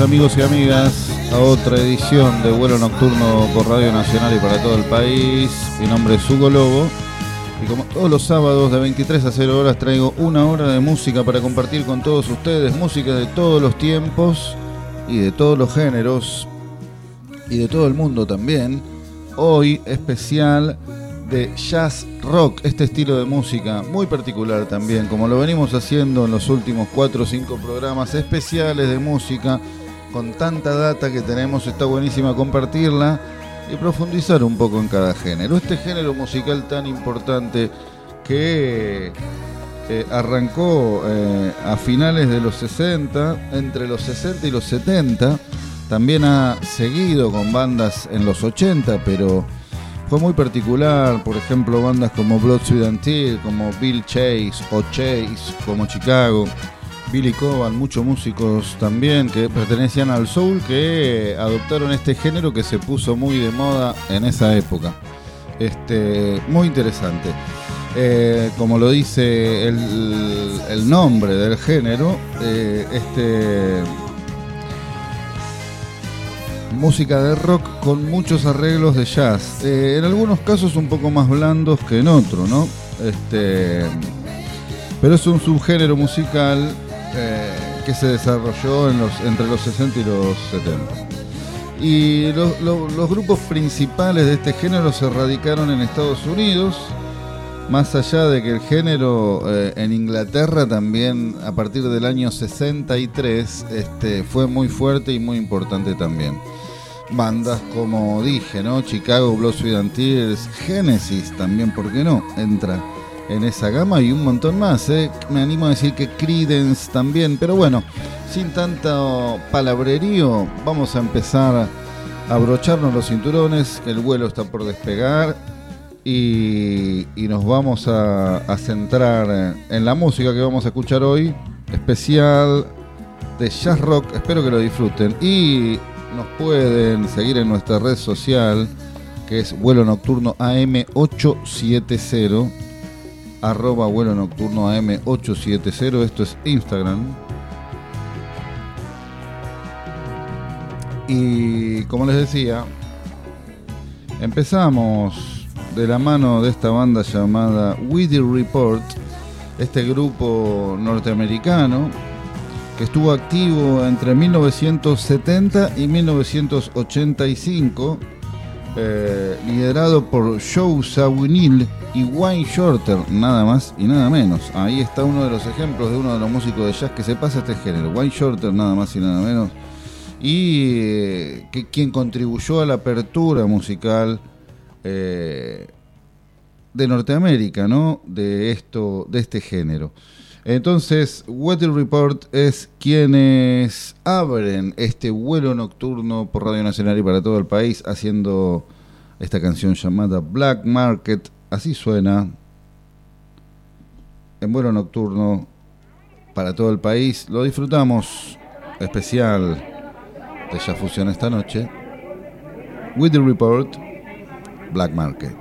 Amigos y amigas a otra edición de vuelo nocturno por Radio Nacional y para todo el país. Mi nombre es Hugo Lobo y como todos los sábados de 23 a 0 horas traigo una hora de música para compartir con todos ustedes, música de todos los tiempos y de todos los géneros y de todo el mundo también. Hoy especial de jazz rock, este estilo de música muy particular también, como lo venimos haciendo en los últimos 4 o 5 programas especiales de música, con tanta data que tenemos, está buenísima compartirla y profundizar un poco en cada género. Este género musical tan importante que eh, arrancó eh, a finales de los 60, entre los 60 y los 70, también ha seguido con bandas en los 80, pero fue muy particular, por ejemplo, bandas como Blood, Sweat and Tears, como Bill Chase o Chase, como Chicago, Billy Coban, muchos músicos también que pertenecían al soul que adoptaron este género que se puso muy de moda en esa época. Este, muy interesante. Eh, como lo dice el, el nombre del género, eh, este música de rock con muchos arreglos de jazz. Eh, en algunos casos un poco más blandos que en otros, ¿no? Este, pero es un subgénero musical eh, que se desarrolló en los, entre los 60 y los 70. Y los, grupos principales de este género se radicaron en Estados Unidos, más allá de que el género eh, en Inglaterra también a partir del año 63 este, fue muy fuerte y muy importante también. Bandas como dije, ¿no? Chicago, Blood, Sweat and Tears, Genesis también, ¿por qué no? Entra en esa gama y un montón más, ¿eh? Me animo a decir que Creedence también, pero bueno, sin tanto palabrerío, vamos a empezar a abrocharnos los cinturones, el vuelo está por despegar y, y nos vamos a, a centrar en la música que vamos a escuchar hoy, especial de jazz rock, espero que lo disfruten y nos pueden seguir en nuestra red social que es vuelo nocturno AM870 arroba vuelo nocturno AM870 esto es Instagram. Y como les decía empezamos de la mano de esta banda llamada Weedy Report este grupo norteamericano estuvo activo entre 1970 y 1985, eh, liderado por Joe Zawinul y Wayne Shorter, nada más y nada menos. Ahí está uno de los ejemplos de uno de los músicos de jazz que se pasa a este género, Wayne Shorter, nada más y nada menos, y eh, que, quien contribuyó a la apertura musical eh, de Norteamérica, ¿no? De esto, de este género. Entonces, Weather Report es quienes abren este vuelo nocturno por Radio Nacional y para todo el país, haciendo esta canción llamada Black Market. Así suena. En vuelo nocturno para todo el país. Lo disfrutamos. Especial de Ya Fusión esta noche. Weather Report, Black Market.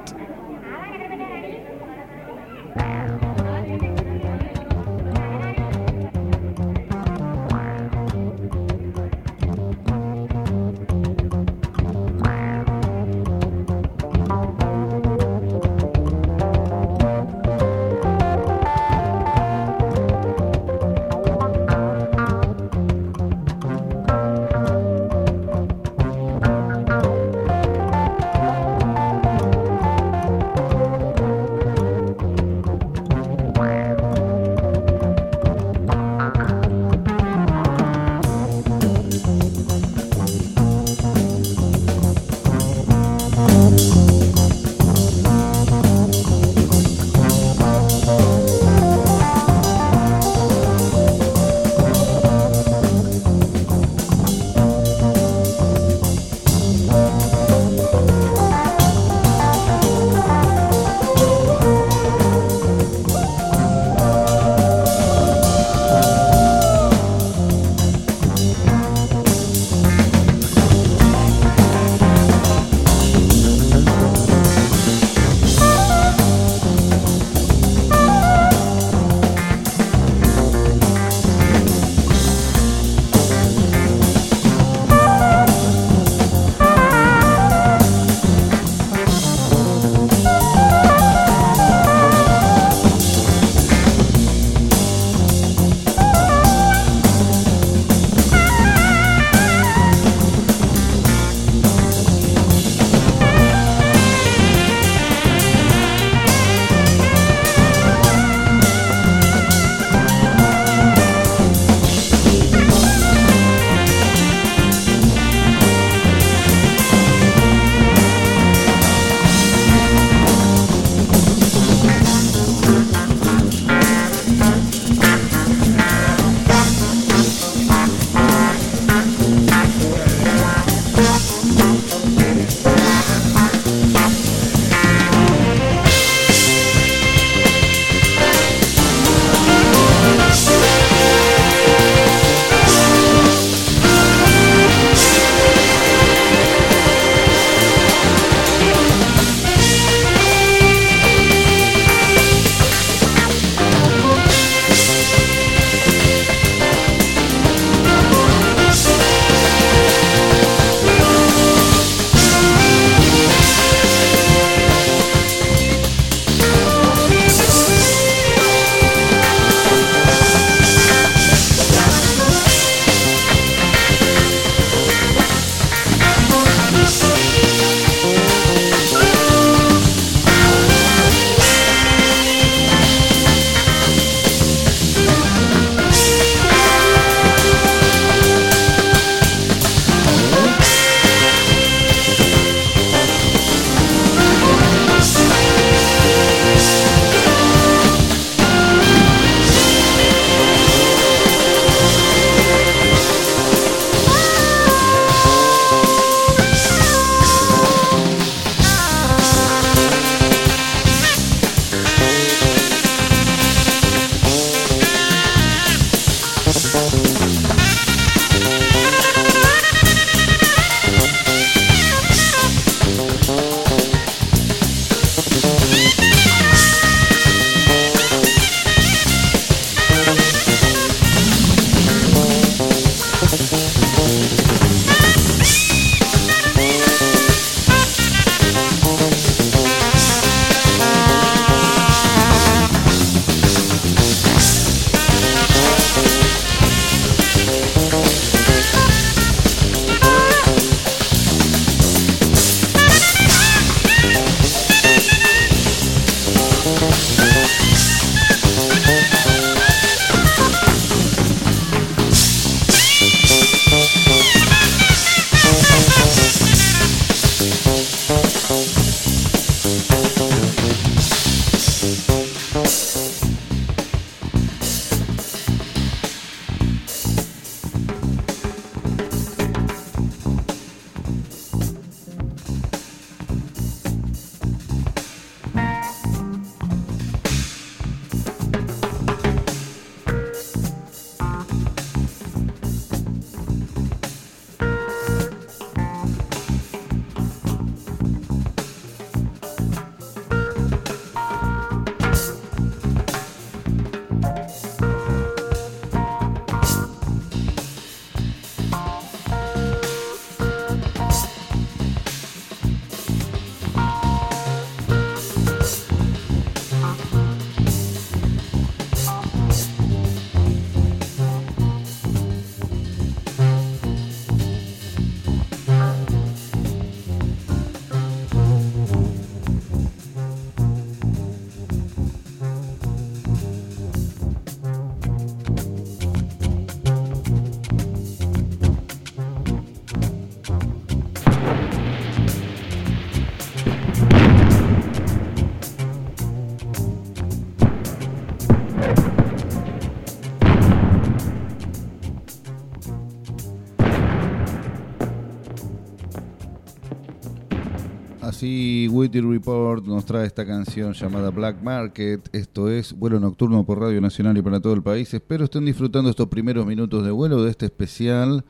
Así Witty Report nos trae esta canción llamada Black Market. Esto es vuelo nocturno por Radio Nacional y para todo el país. Espero estén disfrutando estos primeros minutos de vuelo de este especial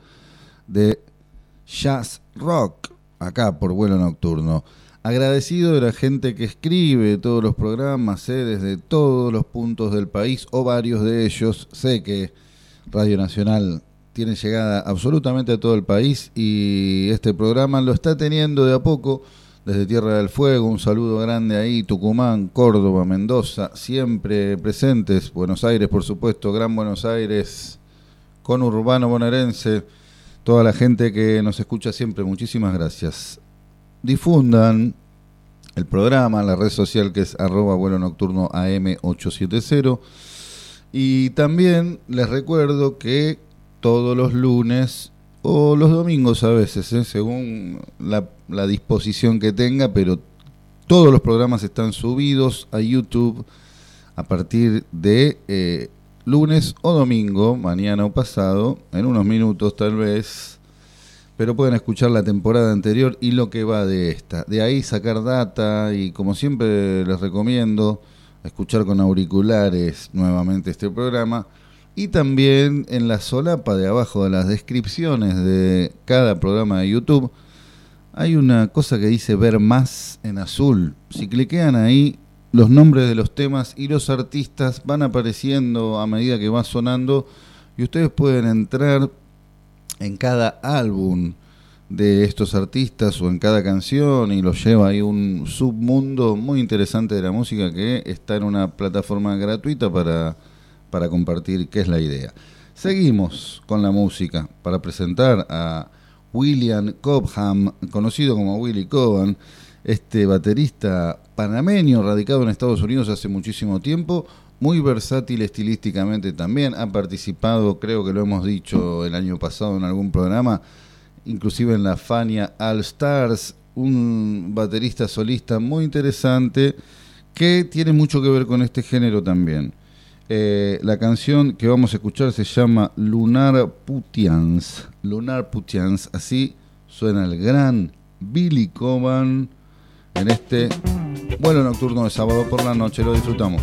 de Jazz Rock acá por vuelo nocturno. Agradecido de la gente que escribe todos los programas, sé desde todos los puntos del país o varios de ellos. Sé que Radio Nacional tiene llegada absolutamente a todo el país y este programa lo está teniendo de a poco desde Tierra del Fuego, un saludo grande ahí, Tucumán, Córdoba, Mendoza, siempre presentes, Buenos Aires, por supuesto, Gran Buenos Aires, con Urbano bonaerense, toda la gente que nos escucha siempre, muchísimas gracias. Difundan el programa, la red social que es arroba vuelo nocturno AM870. Y también les recuerdo que todos los lunes o los domingos a veces, ¿eh? según la, disposición que tenga, pero todos los programas están subidos a YouTube a partir de eh, lunes o domingo, mañana o pasado, en unos minutos tal vez, pero pueden escuchar la temporada anterior y lo que va de esta. De ahí sacar data y como siempre les recomiendo, escuchar con auriculares nuevamente este programa y también en la solapa de abajo de las descripciones de cada programa de YouTube hay una cosa que dice ver más en azul. Si cliquean ahí, los nombres de los temas y los artistas van apareciendo a medida que va sonando y ustedes pueden entrar en cada álbum de estos artistas o en cada canción y los lleva ahí un submundo muy interesante de la música que está en una plataforma gratuita para para compartir qué es la idea. Seguimos con la música para presentar a William Cobham, conocido como Willy Coban, este baterista panameño radicado en Estados Unidos hace muchísimo tiempo, muy versátil estilísticamente también, ha participado, creo que lo hemos dicho el año pasado en algún programa, inclusive en la Fania All Stars, un baterista solista muy interesante que tiene mucho que ver con este género también. Eh, la canción que vamos a escuchar se llama Lunar Putians. Lunar Putians, así suena el gran Billy Coban en este vuelo nocturno de sábado por la noche. Lo disfrutamos.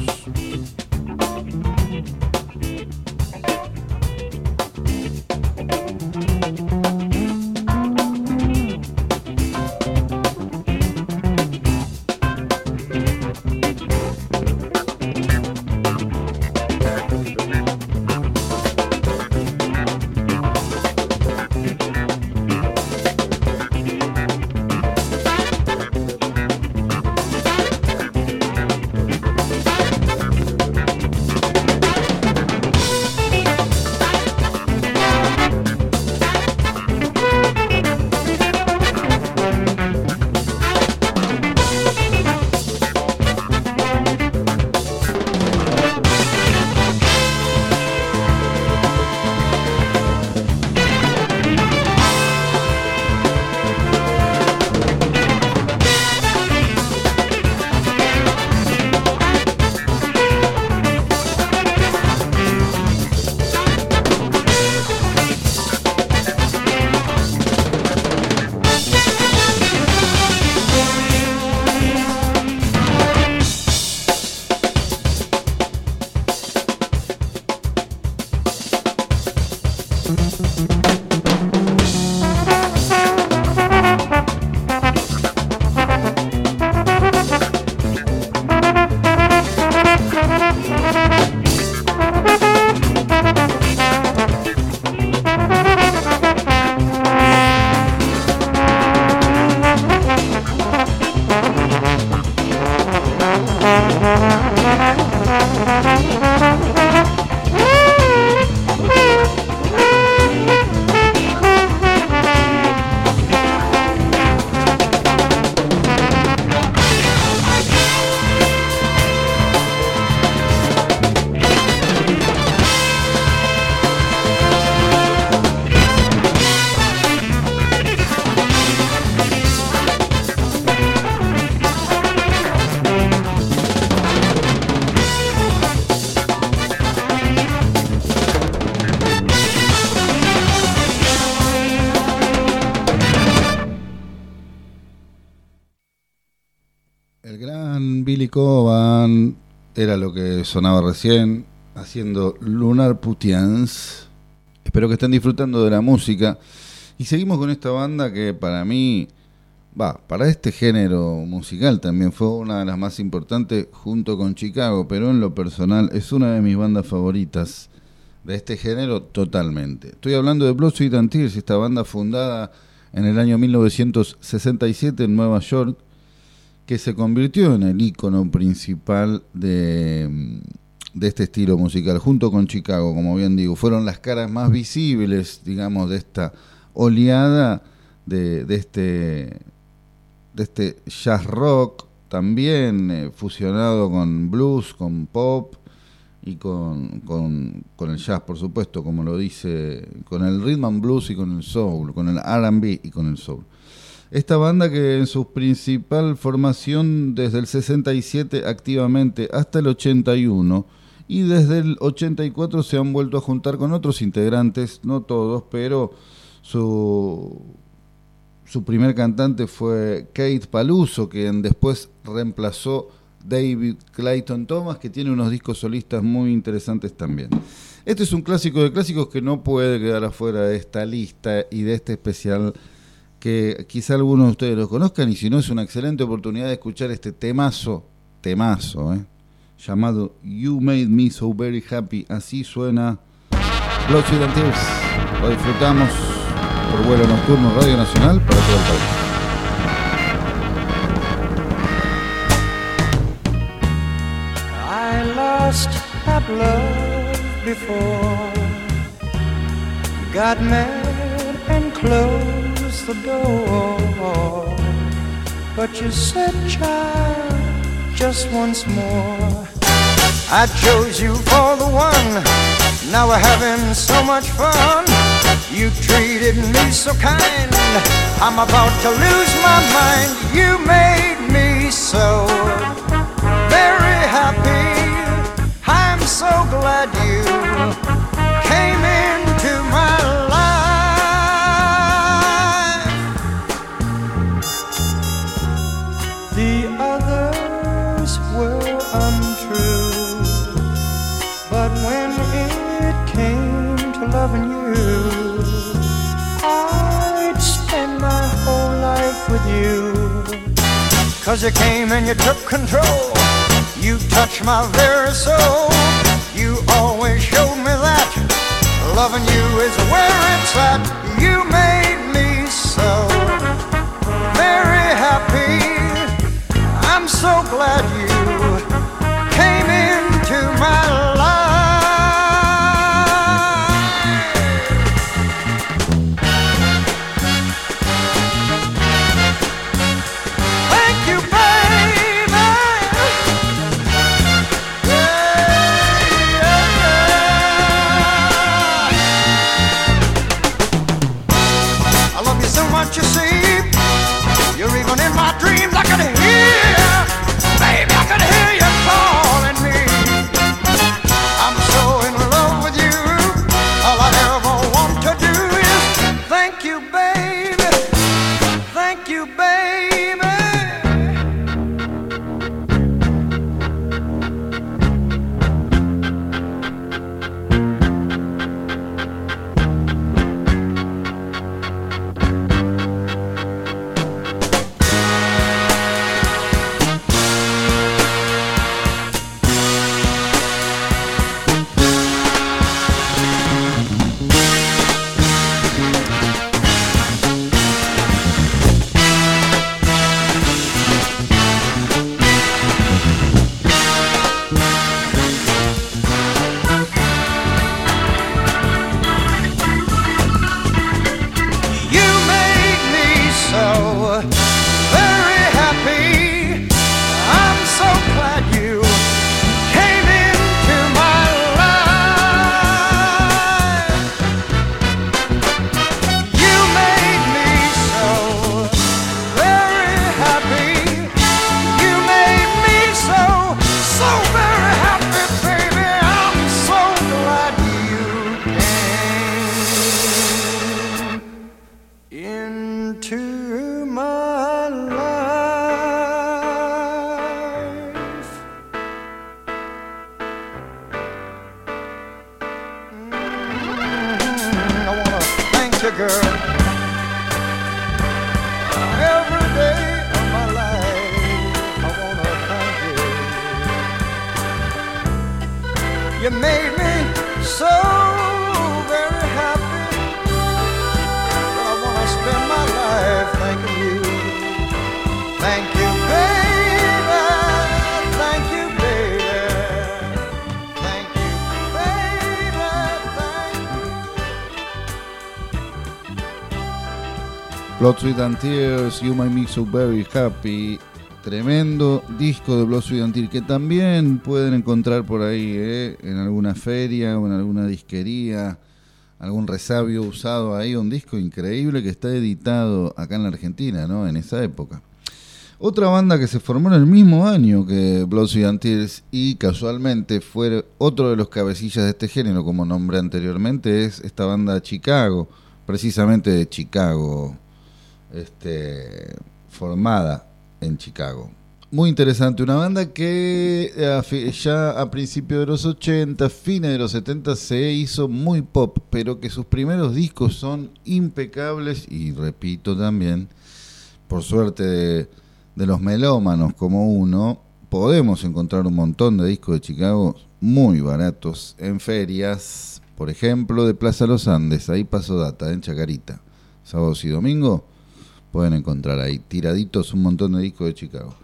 Billy Coban era lo que sonaba recién, haciendo Lunar Putians. Espero que estén disfrutando de la música. Y seguimos con esta banda que para mí, va, para este género musical también fue una de las más importantes junto con Chicago, pero en lo personal es una de mis bandas favoritas de este género totalmente. Estoy hablando de Blood, and Tears, esta banda fundada en el año 1967 en Nueva York que se convirtió en el icono principal de, de, este estilo musical, junto con Chicago, como bien digo, fueron las caras más visibles, digamos, de esta oleada de, de este, de este jazz rock, también eh, fusionado con blues, con pop y con, con, con, el jazz, por supuesto, como lo dice, con el rhythm and blues y con el soul, con el RB y con el soul. Esta banda que en su principal formación desde el 67 activamente hasta el 81 y desde el 84 se han vuelto a juntar con otros integrantes, no todos, pero su, su primer cantante fue Kate Paluso, quien después reemplazó David Clayton Thomas, que tiene unos discos solistas muy interesantes también. Este es un clásico de clásicos que no puede quedar afuera de esta lista y de este especial que quizá algunos de ustedes lo conozcan y si no es una excelente oportunidad de escuchar este temazo, temazo, ¿eh? llamado You Made Me So Very Happy. Así suena and Tears. Lo disfrutamos por vuelo nocturno Radio Nacional para todo el país. The door. But you said, child, just once more. I chose you for the one. Now we're having so much fun. You treated me so kind. I'm about to lose my mind. You made me so very happy. I'm so glad you Cause you came and you took control. You touched my very soul. You always showed me that loving you is where it's at. You made me so very happy. I'm so glad you you, girl. Every day of my life, I wanna thank you. You made me so. Blood, Sweat and Tears, You Make Me So Very Happy. Tremendo disco de Blood, Sweat and Tears que también pueden encontrar por ahí ¿eh? en alguna feria o en alguna disquería, algún resabio usado ahí. Un disco increíble que está editado acá en la Argentina, ¿no? En esa época. Otra banda que se formó en el mismo año que Blood, Sweat and Tears y casualmente fue otro de los cabecillas de este género, como nombré anteriormente, es esta banda Chicago, precisamente de Chicago, este, formada en Chicago. Muy interesante, una banda que eh, ya a principios de los 80, fines de los 70 se hizo muy pop, pero que sus primeros discos son impecables y repito también, por suerte de, de los melómanos como uno, podemos encontrar un montón de discos de Chicago muy baratos en ferias, por ejemplo, de Plaza Los Andes, ahí pasó data, en Chacarita, sábados y domingo pueden encontrar ahí tiraditos un montón de discos de Chicago.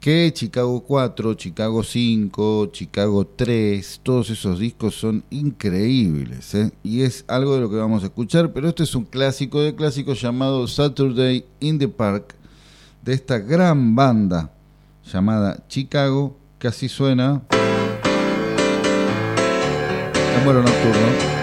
Que Chicago 4, Chicago 5, Chicago 3, todos esos discos son increíbles. ¿eh? Y es algo de lo que vamos a escuchar, pero este es un clásico de clásicos llamado Saturday in the Park, de esta gran banda llamada Chicago, que así suena. En vuelo nocturno.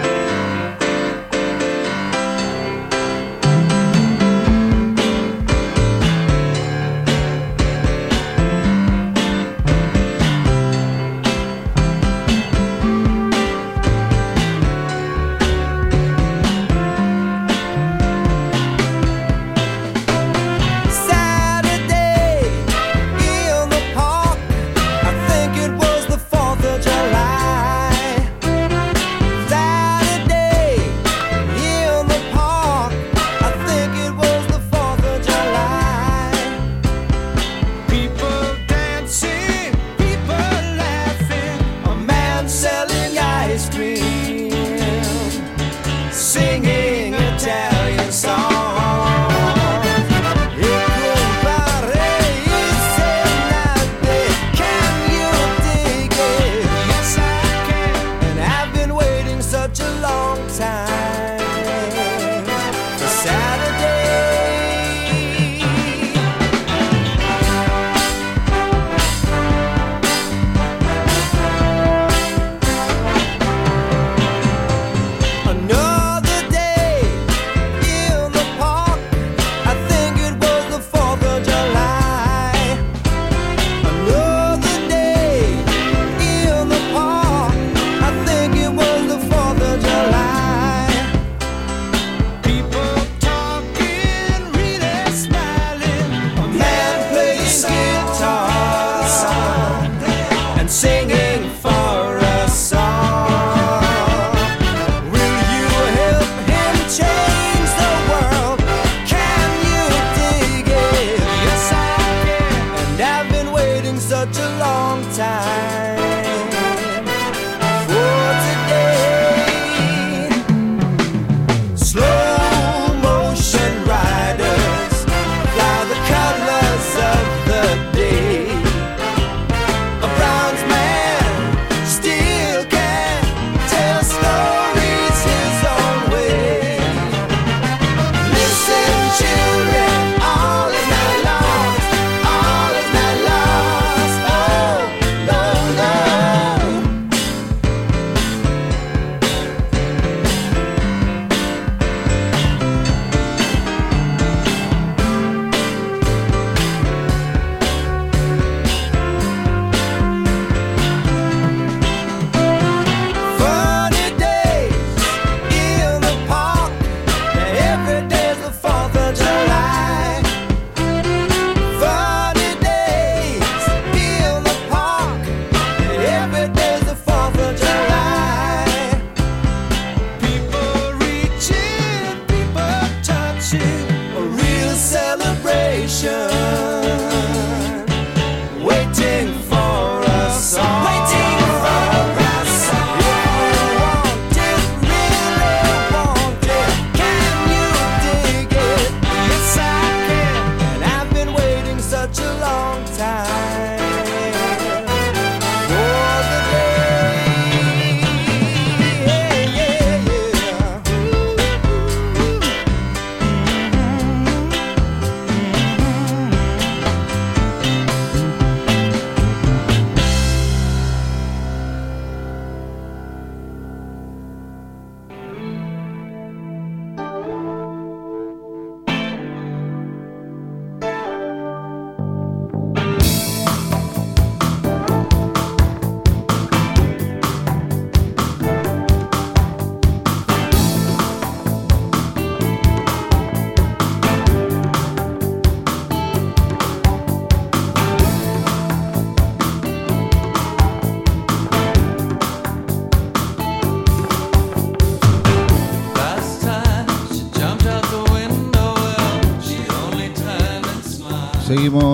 watching a real celebration.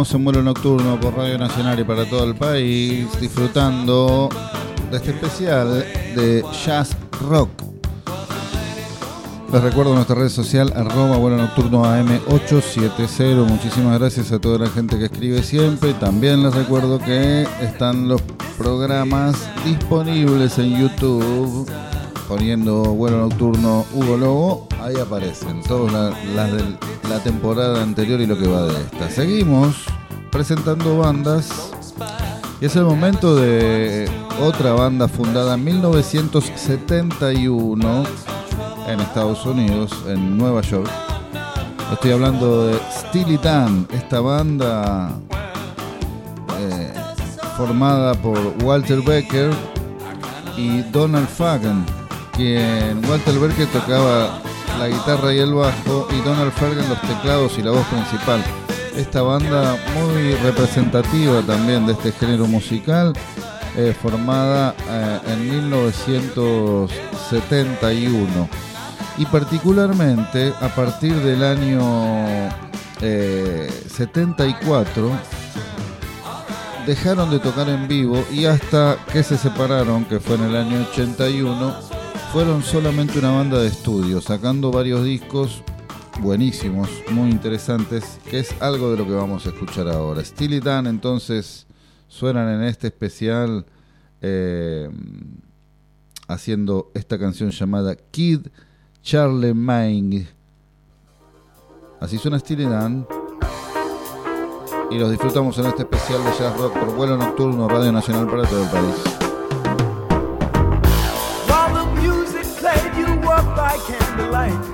Seguimos en vuelo nocturno por Radio Nacional y para todo el país, disfrutando de este especial de Jazz Rock. Les recuerdo nuestra red social, arroba vuelo nocturno AM870. Muchísimas gracias a toda la gente que escribe siempre. También les recuerdo que están los programas disponibles en YouTube. Poniendo vuelo nocturno Hugo Lobo, ahí aparecen todas las de la temporada anterior y lo que va de esta. Seguimos presentando bandas y es el momento de otra banda fundada en 1971 en Estados Unidos, en Nueva York. Estoy hablando de Steely Dan, esta banda eh, formada por Walter Becker y Donald Fagan, quien Walter Becker tocaba la guitarra y el bajo y Donald Fagan los teclados y la voz principal. Esta banda muy representativa también de este género musical, eh, formada eh, en 1971 y particularmente a partir del año 74 eh, dejaron de tocar en vivo y hasta que se separaron, que fue en el año 81, fueron solamente una banda de estudio, sacando varios discos buenísimos, muy interesantes, que es algo de lo que vamos a escuchar ahora. Steely Dan entonces suenan en este especial eh, haciendo esta canción llamada Kid Charlemagne. Así suena Steely Dan. Y los disfrutamos en este especial de Jazz Rock por vuelo nocturno Radio Nacional para todo el país. night.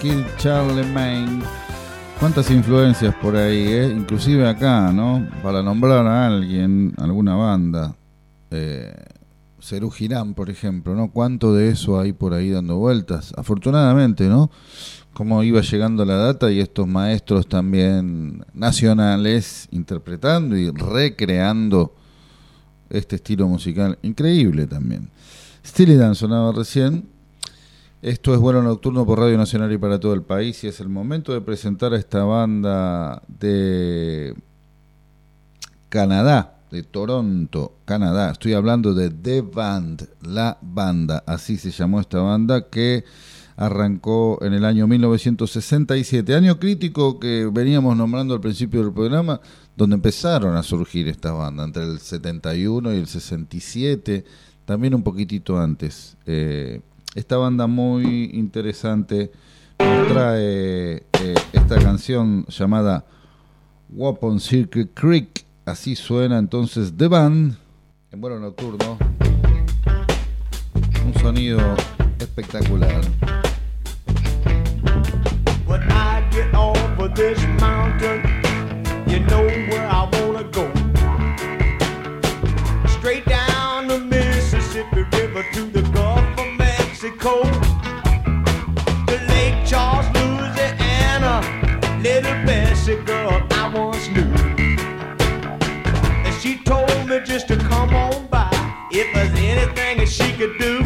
Kill Charlie Main. Cuántas influencias por ahí, ¿eh? inclusive acá, ¿no? Para nombrar a alguien, alguna banda. Eh, Cerú Girán, por ejemplo, ¿no? ¿Cuánto de eso hay por ahí dando vueltas? Afortunadamente, ¿no? Cómo iba llegando la data y estos maestros también nacionales interpretando y recreando este estilo musical. Increíble también. Steely Dan sonaba recién. Esto es Vuelo Nocturno por Radio Nacional y para todo el país y es el momento de presentar a esta banda de Canadá, de Toronto, Canadá. Estoy hablando de The Band, la banda, así se llamó esta banda que arrancó en el año 1967, año crítico que veníamos nombrando al principio del programa, donde empezaron a surgir esta banda, entre el 71 y el 67, también un poquitito antes. Eh, esta banda muy interesante nos trae eh, esta canción llamada Weapon Circuit Creek. Así suena entonces The Band en vuelo nocturno. Un sonido espectacular. Mexico. To Lake Charles, Louisiana, little Bessie girl I once knew. And she told me just to come on by if there's anything that she could do.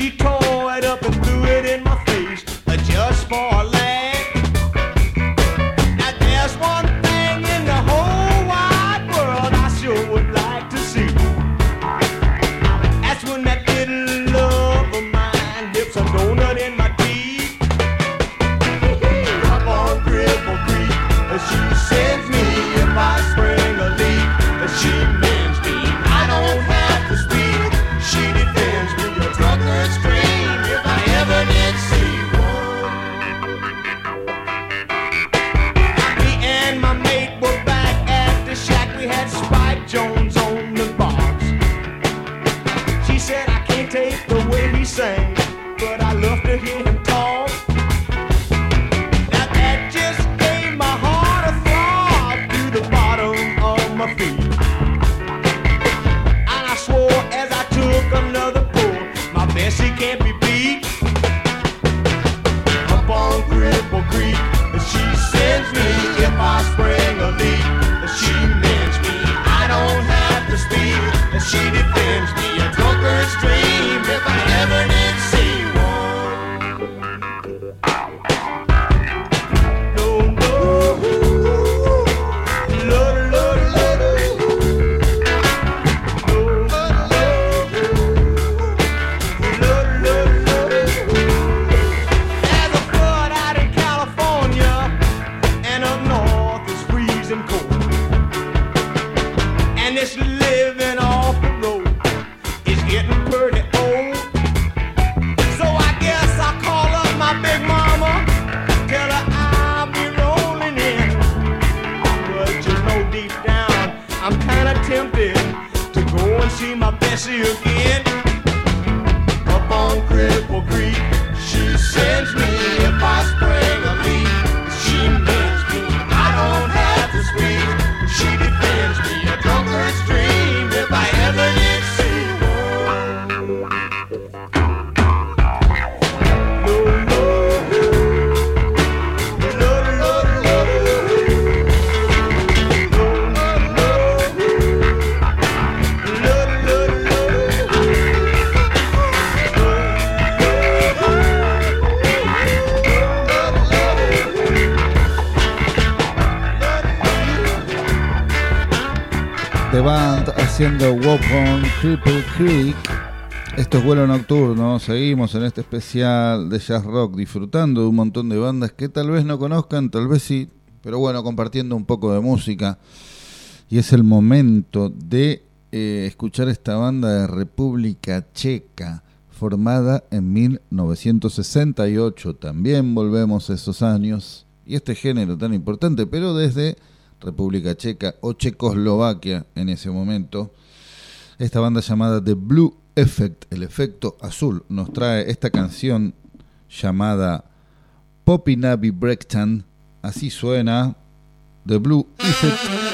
She tore it up and haciendo Walk Cripple Creek. Esto es vuelo nocturno. Seguimos en este especial de jazz rock disfrutando de un montón de bandas que tal vez no conozcan, tal vez sí, pero bueno, compartiendo un poco de música. Y es el momento de eh, escuchar esta banda de República Checa, formada en 1968. También volvemos esos años y este género tan importante, pero desde República Checa o Checoslovaquia en ese momento. Esta banda llamada The Blue Effect, el efecto azul, nos trae esta canción llamada Poppy Navi Breakdown. Así suena The Blue Effect.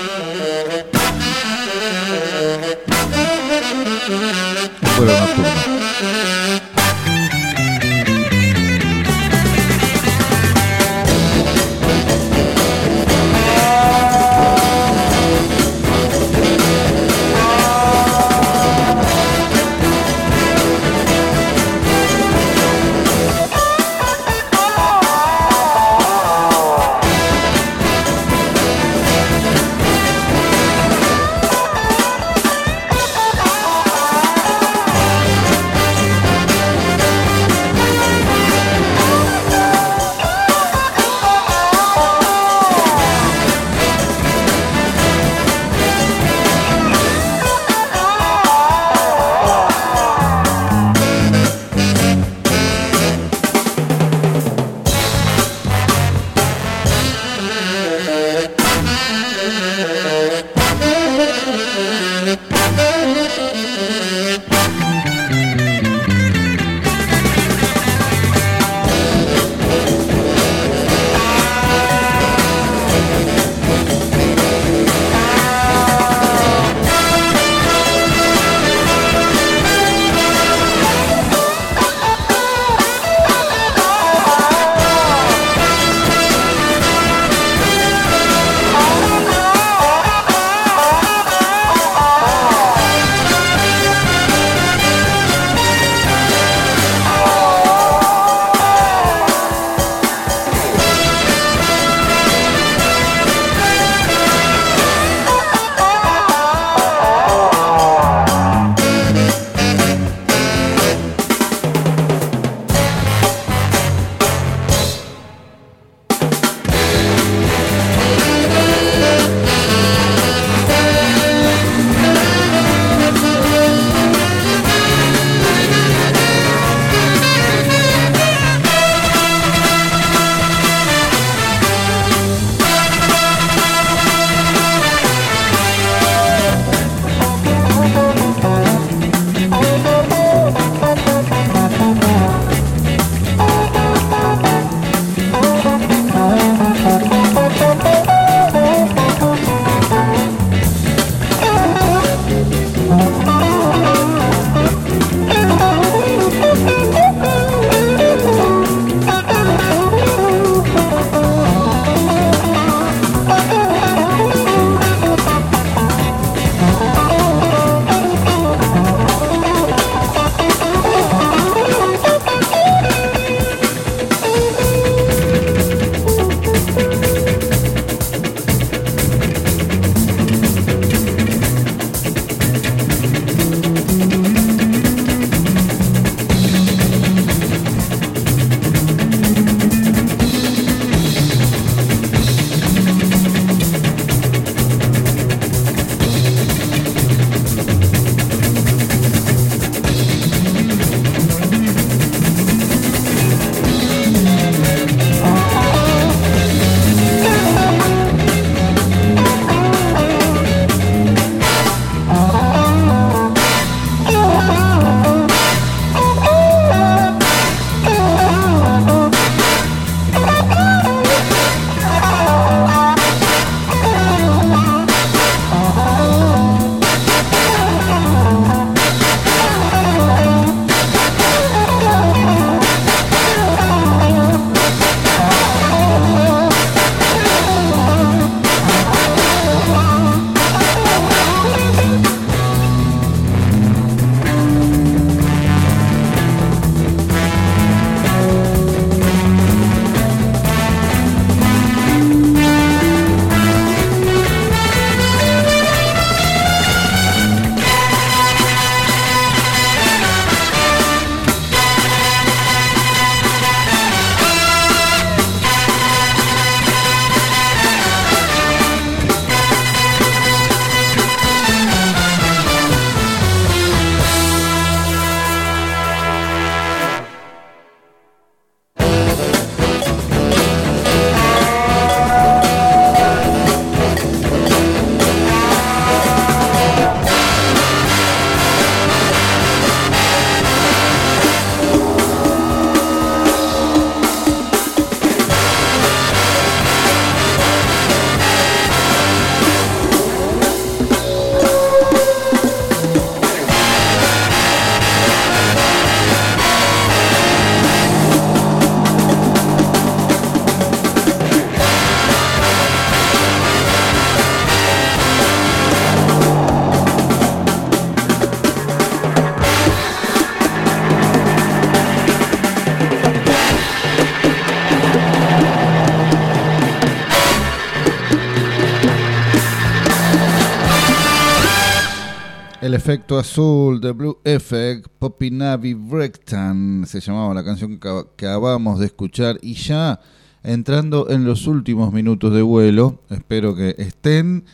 Efecto azul de Blue Effect, Poppy Navi Brectan, se llamaba la canción que, acabamos de escuchar y ya entrando en los últimos minutos de vuelo, espero que estén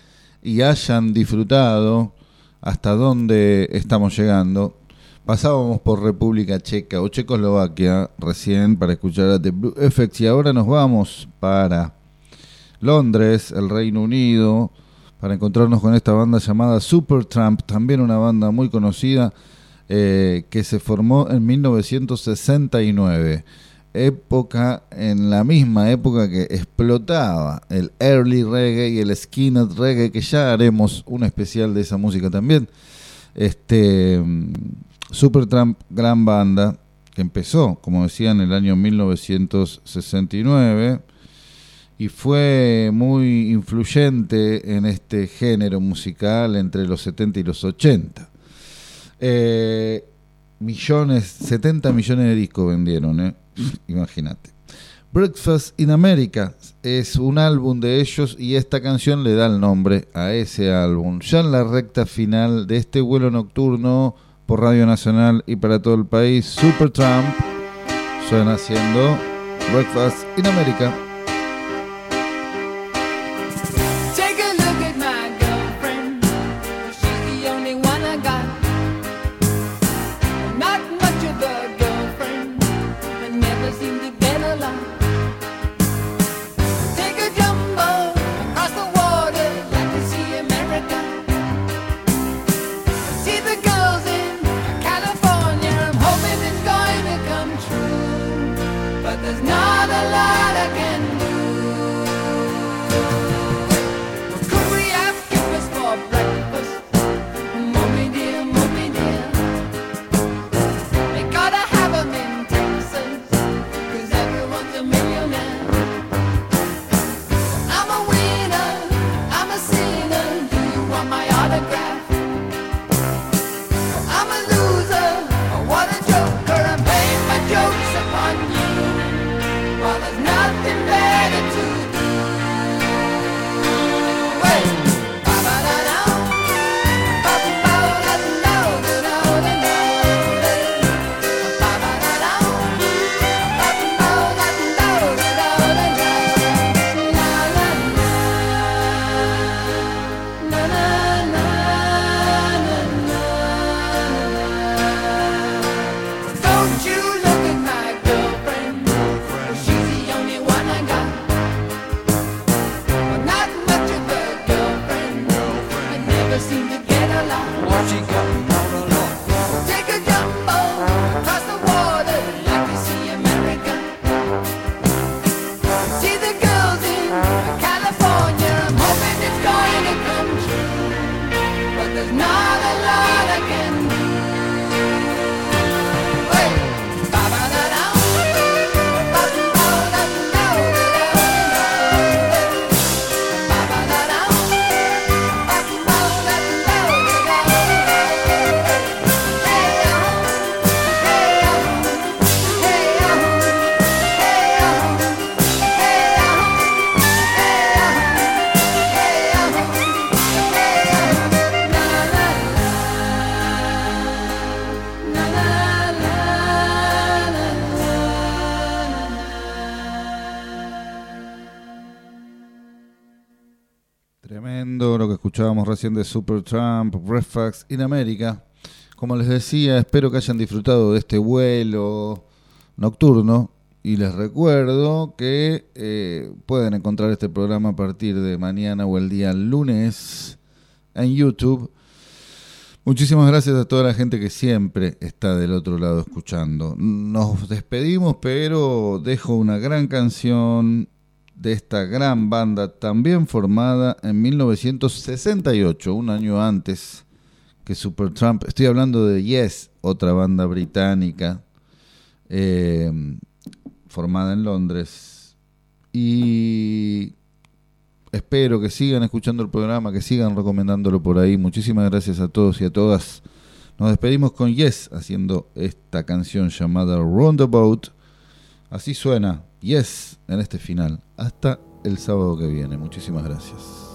y hayan disfrutado hasta dónde estamos llegando. Pasábamos por República Checa o Checoslovaquia recién para escuchar a The Blue Effects y ahora nos vamos para Londres, el Reino Unido, para encontrarnos con esta banda llamada Supertramp, también una banda muy conocida eh, que se formó en 1969 época, en la misma época que explotaba el early reggae y el skinhead reggae, que ya haremos un especial de esa música también. Este Supertramp, gran banda, que empezó, como decía, en el año 1969 y fue muy influyente en este género musical entre los 70 y los 80. Eh, millones, 70 millones de discos vendieron, ¿eh? imagínate. Breakfast in America es un álbum de ellos y esta canción le da el nombre a ese álbum. Ya en la recta final de este vuelo nocturno por Radio Nacional y para todo el país, Supertramp suena haciendo Breakfast in America. Escuchábamos recién de Supertramp, Breakfast in America. Como les decía, espero que hayan disfrutado de este vuelo nocturno y les recuerdo que eh, pueden encontrar este programa a partir de mañana o el día lunes en YouTube. Muchísimas gracias a toda la gente que siempre está del otro lado escuchando. Nos despedimos, pero dejo una gran canción de esta gran banda, también formada en 1968, un año antes que Supertramp. Estoy hablando de Yes, otra banda británica eh, formada en Londres. Y espero que sigan escuchando el programa, que sigan recomendándolo por ahí. Muchísimas gracias a todos y a todas. Nos despedimos con Yes haciendo esta canción llamada Roundabout. Así suena Yes en este final. Hasta el sábado que viene. Muchísimas gracias.